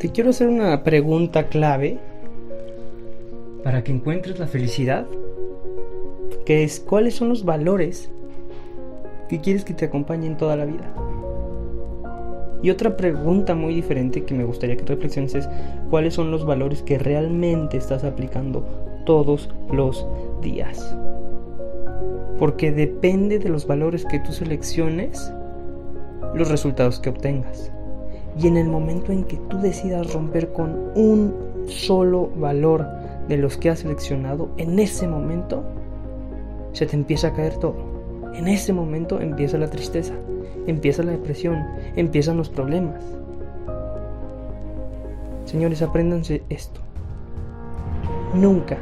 te quiero hacer una pregunta clave para que encuentres la felicidad, que es cuáles son los valores que quieres que te acompañen toda la vida. Y otra pregunta muy diferente que me gustaría que reflexiones es cuáles son los valores que realmente estás aplicando todos los días. Porque depende de los valores que tú selecciones los resultados que obtengas. Y en el momento en que tú decidas romper con un solo valor de los que has seleccionado, en ese momento se te empieza a caer todo. En ese momento empieza la tristeza, empieza la depresión, empiezan los problemas. Señores, apréndanse esto. Nunca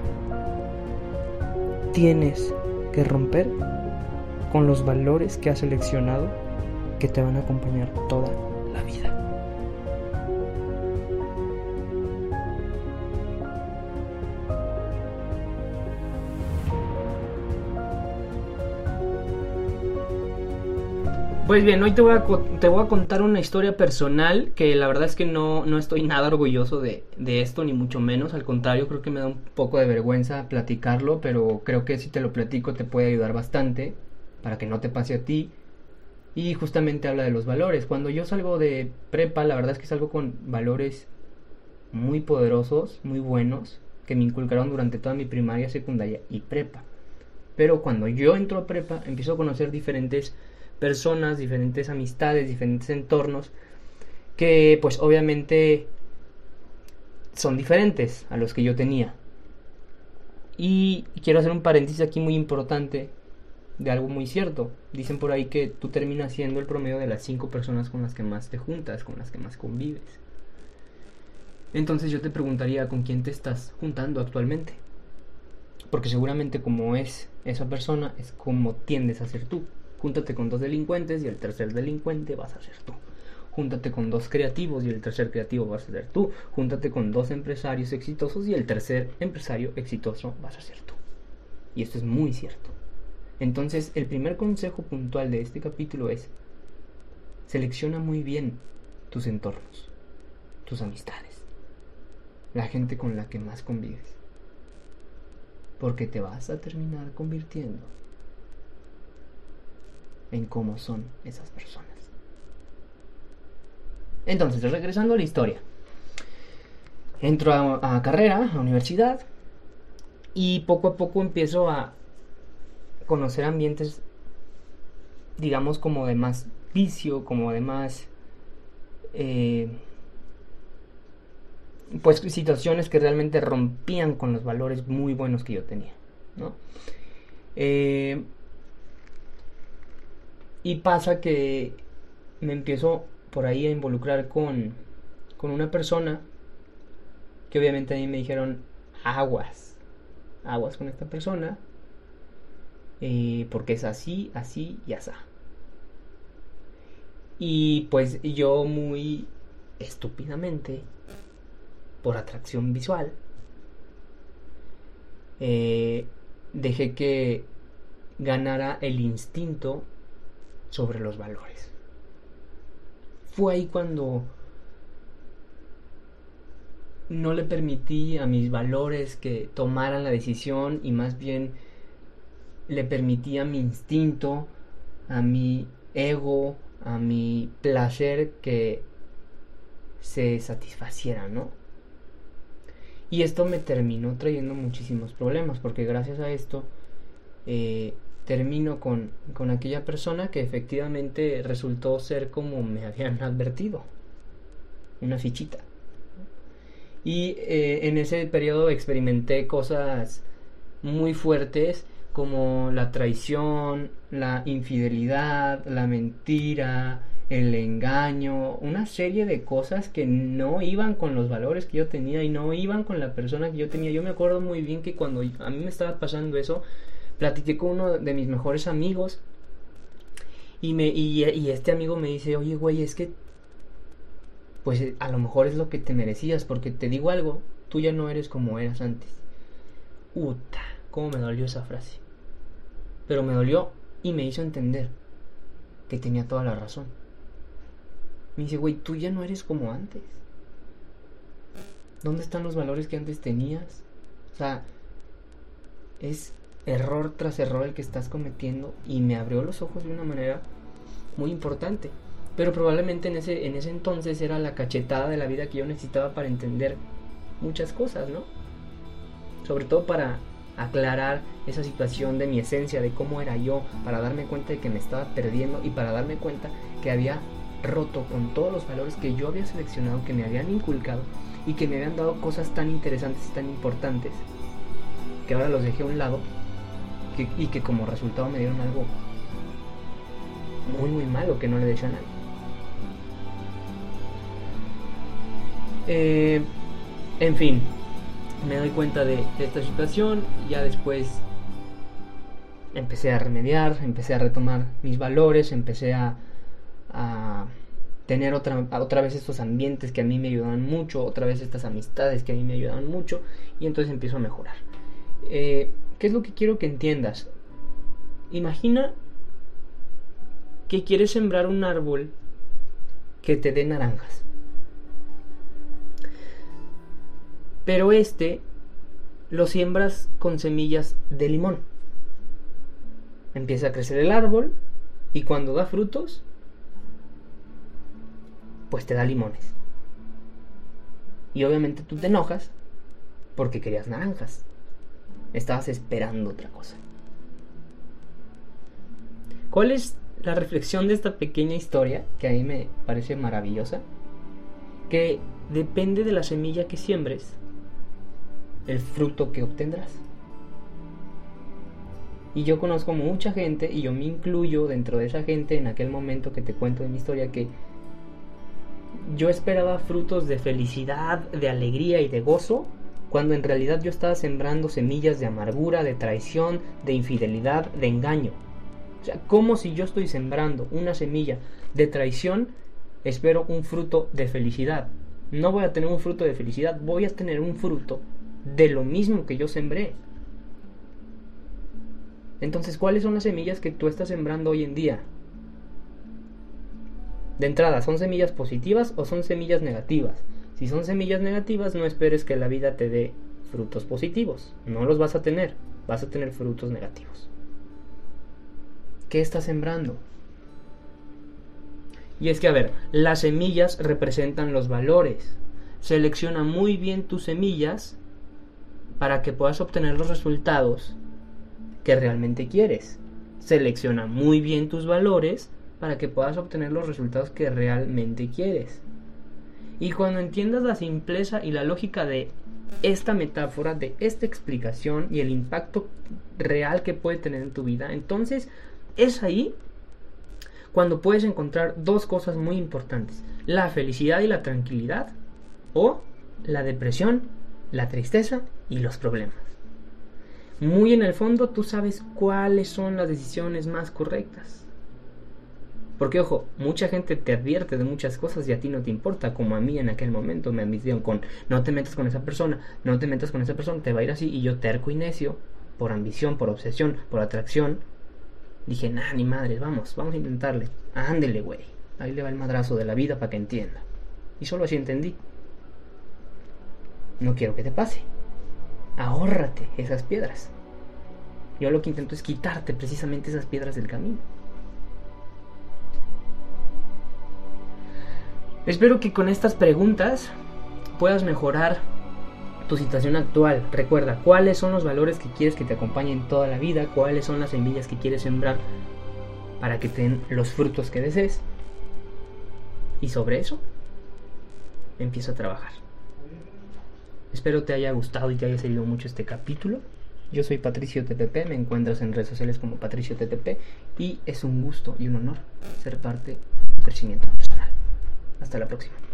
tienes que romper con los valores que has seleccionado que te van a acompañar toda Pues bien, hoy te voy, a, te voy a contar una historia personal que la verdad es que no, no estoy nada orgulloso de, de, esto, ni mucho menos. Al contrario, creo que me da un poco de vergüenza platicarlo, pero creo que si te lo platico te puede ayudar bastante para que no te pase a ti. Y justamente habla de los valores. Cuando yo salgo de prepa, la verdad es que salgo con valores muy poderosos, muy buenos, que me inculcaron durante toda mi primaria, secundaria y prepa. Pero cuando yo entro a prepa, empiezo a conocer diferentes personas, diferentes amistades, diferentes entornos, que pues obviamente son diferentes a los que yo tenía. Y quiero hacer un paréntesis aquí muy importante de algo muy cierto. Dicen por ahí que tú terminas siendo el promedio de las cinco personas con las que más te juntas, con las que más convives. Entonces yo te preguntaría con quién te estás juntando actualmente. Porque seguramente como es esa persona es como tiendes a ser tú. Júntate con dos delincuentes y el tercer delincuente vas a ser tú. Júntate con dos creativos y el tercer creativo vas a ser tú. Júntate con dos empresarios exitosos y el tercer empresario exitoso vas a ser tú. Y esto es muy cierto. Entonces, el primer consejo puntual de este capítulo es, selecciona muy bien tus entornos, tus amistades, la gente con la que más convives. Porque te vas a terminar convirtiendo en cómo son esas personas. Entonces, regresando a la historia. Entro a, carrera, a universidad, y poco a poco empiezo a conocer ambientes, digamos, como de más vicio, como de más... Eh, pues situaciones que realmente rompían con los valores muy buenos que yo tenía, ¿no? Eh, y pasa que me empiezo por ahí a involucrar con, con una persona que obviamente a mí me dijeron aguas, aguas con esta persona, eh, porque es así, así y así. Y pues yo muy estúpidamente, por atracción visual, eh, dejé que ganara el instinto sobre los valores. Fue ahí cuando no le permití a mis valores que tomaran la decisión y más bien le permití a mi instinto, a mi ego, a mi placer que se satisfaciera, ¿no? Y esto me terminó trayendo muchísimos problemas, porque gracias a esto eh, termino con, con aquella persona que efectivamente resultó ser como me habían advertido, una fichita. Y eh, en ese periodo experimenté cosas muy fuertes como la traición, la infidelidad, la mentira, el engaño, una serie de cosas que no iban con los valores que yo tenía y no iban con la persona que yo tenía. Yo me acuerdo muy bien que cuando a mí me estaba pasando eso, platiqué con uno de mis mejores amigos y, me, y, este amigo me dice, oye, güey, es que, pues a lo mejor es lo que te merecías, porque te digo algo, tú ya no eres como eras antes. Uta, cómo me dolió esa frase. Pero me dolió y me hizo entender que tenía toda la razón. Me dice, güey, tú ya no eres como antes. ¿Dónde están los valores que antes tenías? O sea, es error tras error el que estás cometiendo y me abrió los ojos de una manera muy importante. Pero probablemente en ese, en ese entonces era la cachetada de la vida que yo necesitaba para entender muchas cosas, ¿no? Sobre todo para aclarar esa situación de mi esencia, de cómo era yo, para darme cuenta de que me estaba perdiendo y para darme cuenta que había roto con todos los valores que yo había seleccionado, que me habían inculcado y que me habían dado cosas tan interesantes y tan importantes, que ahora los dejé a un lado y que como resultado me dieron algo muy muy malo que no le dejé a nadie. Eh, en fin, me doy cuenta de, esta situación, ya después empecé a remediar, empecé a retomar mis valores, empecé a, tener otra, otra vez estos ambientes que a mí me ayudaban mucho, otra vez estas amistades que a mí me ayudaban mucho, y entonces empiezo a mejorar. Eh, ¿Qué es lo que quiero que entiendas? Imagina que quieres sembrar un árbol que te dé naranjas. Pero este lo siembras con semillas de limón. Empieza a crecer el árbol y cuando da frutos, pues te da limones. Y obviamente tú te enojas porque querías naranjas. Estabas esperando otra cosa. ¿Cuál es la reflexión de esta pequeña historia, que a mí me parece maravillosa? Que depende de la semilla que siembres, el fruto que obtendrás. Y yo conozco mucha gente, y yo me incluyo dentro de esa gente en aquel momento que te cuento de mi historia, que yo esperaba frutos de felicidad, de alegría y de gozo, cuando en realidad yo estaba sembrando semillas de amargura, de traición, de infidelidad, de engaño. O sea, como si yo estoy sembrando una semilla de traición, espero un fruto de felicidad. No voy a tener un fruto de felicidad, voy a tener un fruto de lo mismo que yo sembré. Entonces, ¿cuáles son las semillas que tú estás sembrando hoy en día? De entrada, ¿son semillas positivas o son semillas negativas? Si son semillas negativas, no esperes que la vida te dé frutos positivos. No los vas a tener, vas a tener frutos negativos. ¿Qué estás sembrando? Y es que, a ver, las semillas representan los valores. Selecciona muy bien tus semillas para que puedas obtener los resultados que realmente quieres. Selecciona muy bien tus valores para que puedas obtener los resultados que realmente quieres. Y cuando entiendas la simpleza y la lógica de esta metáfora, de esta explicación y el impacto real que puede tener en tu vida, entonces es ahí cuando puedes encontrar dos cosas muy importantes. La felicidad y la tranquilidad o la depresión, la tristeza y los problemas. Muy en el fondo tú sabes cuáles son las decisiones más correctas. Porque ojo, mucha gente te advierte de muchas cosas y a ti no te importa, como a mí en aquel momento me advirtieron con no te metas con esa persona, no te metas con esa persona, te va a ir así y yo terco y necio, por ambición, por obsesión, por atracción, dije, nah, ni madre, vamos, vamos a intentarle, ándele, güey, ahí le va el madrazo de la vida para que entienda. Y solo así entendí. No quiero que te pase ahórrate esas piedras. Yo lo que intento es quitarte precisamente esas piedras del camino. Espero que con estas preguntas puedas mejorar tu situación actual. Recuerda cuáles son los valores que quieres que te acompañen toda la vida, cuáles son las semillas que quieres sembrar para que te den los frutos que desees. Y sobre eso empiezo a trabajar. Espero te haya gustado y te haya servido mucho este capítulo. Yo soy Patricio TTP, me encuentras en redes sociales como Patricio TTP y es un gusto y un honor ser parte de tu crecimiento personal. Hasta la próxima.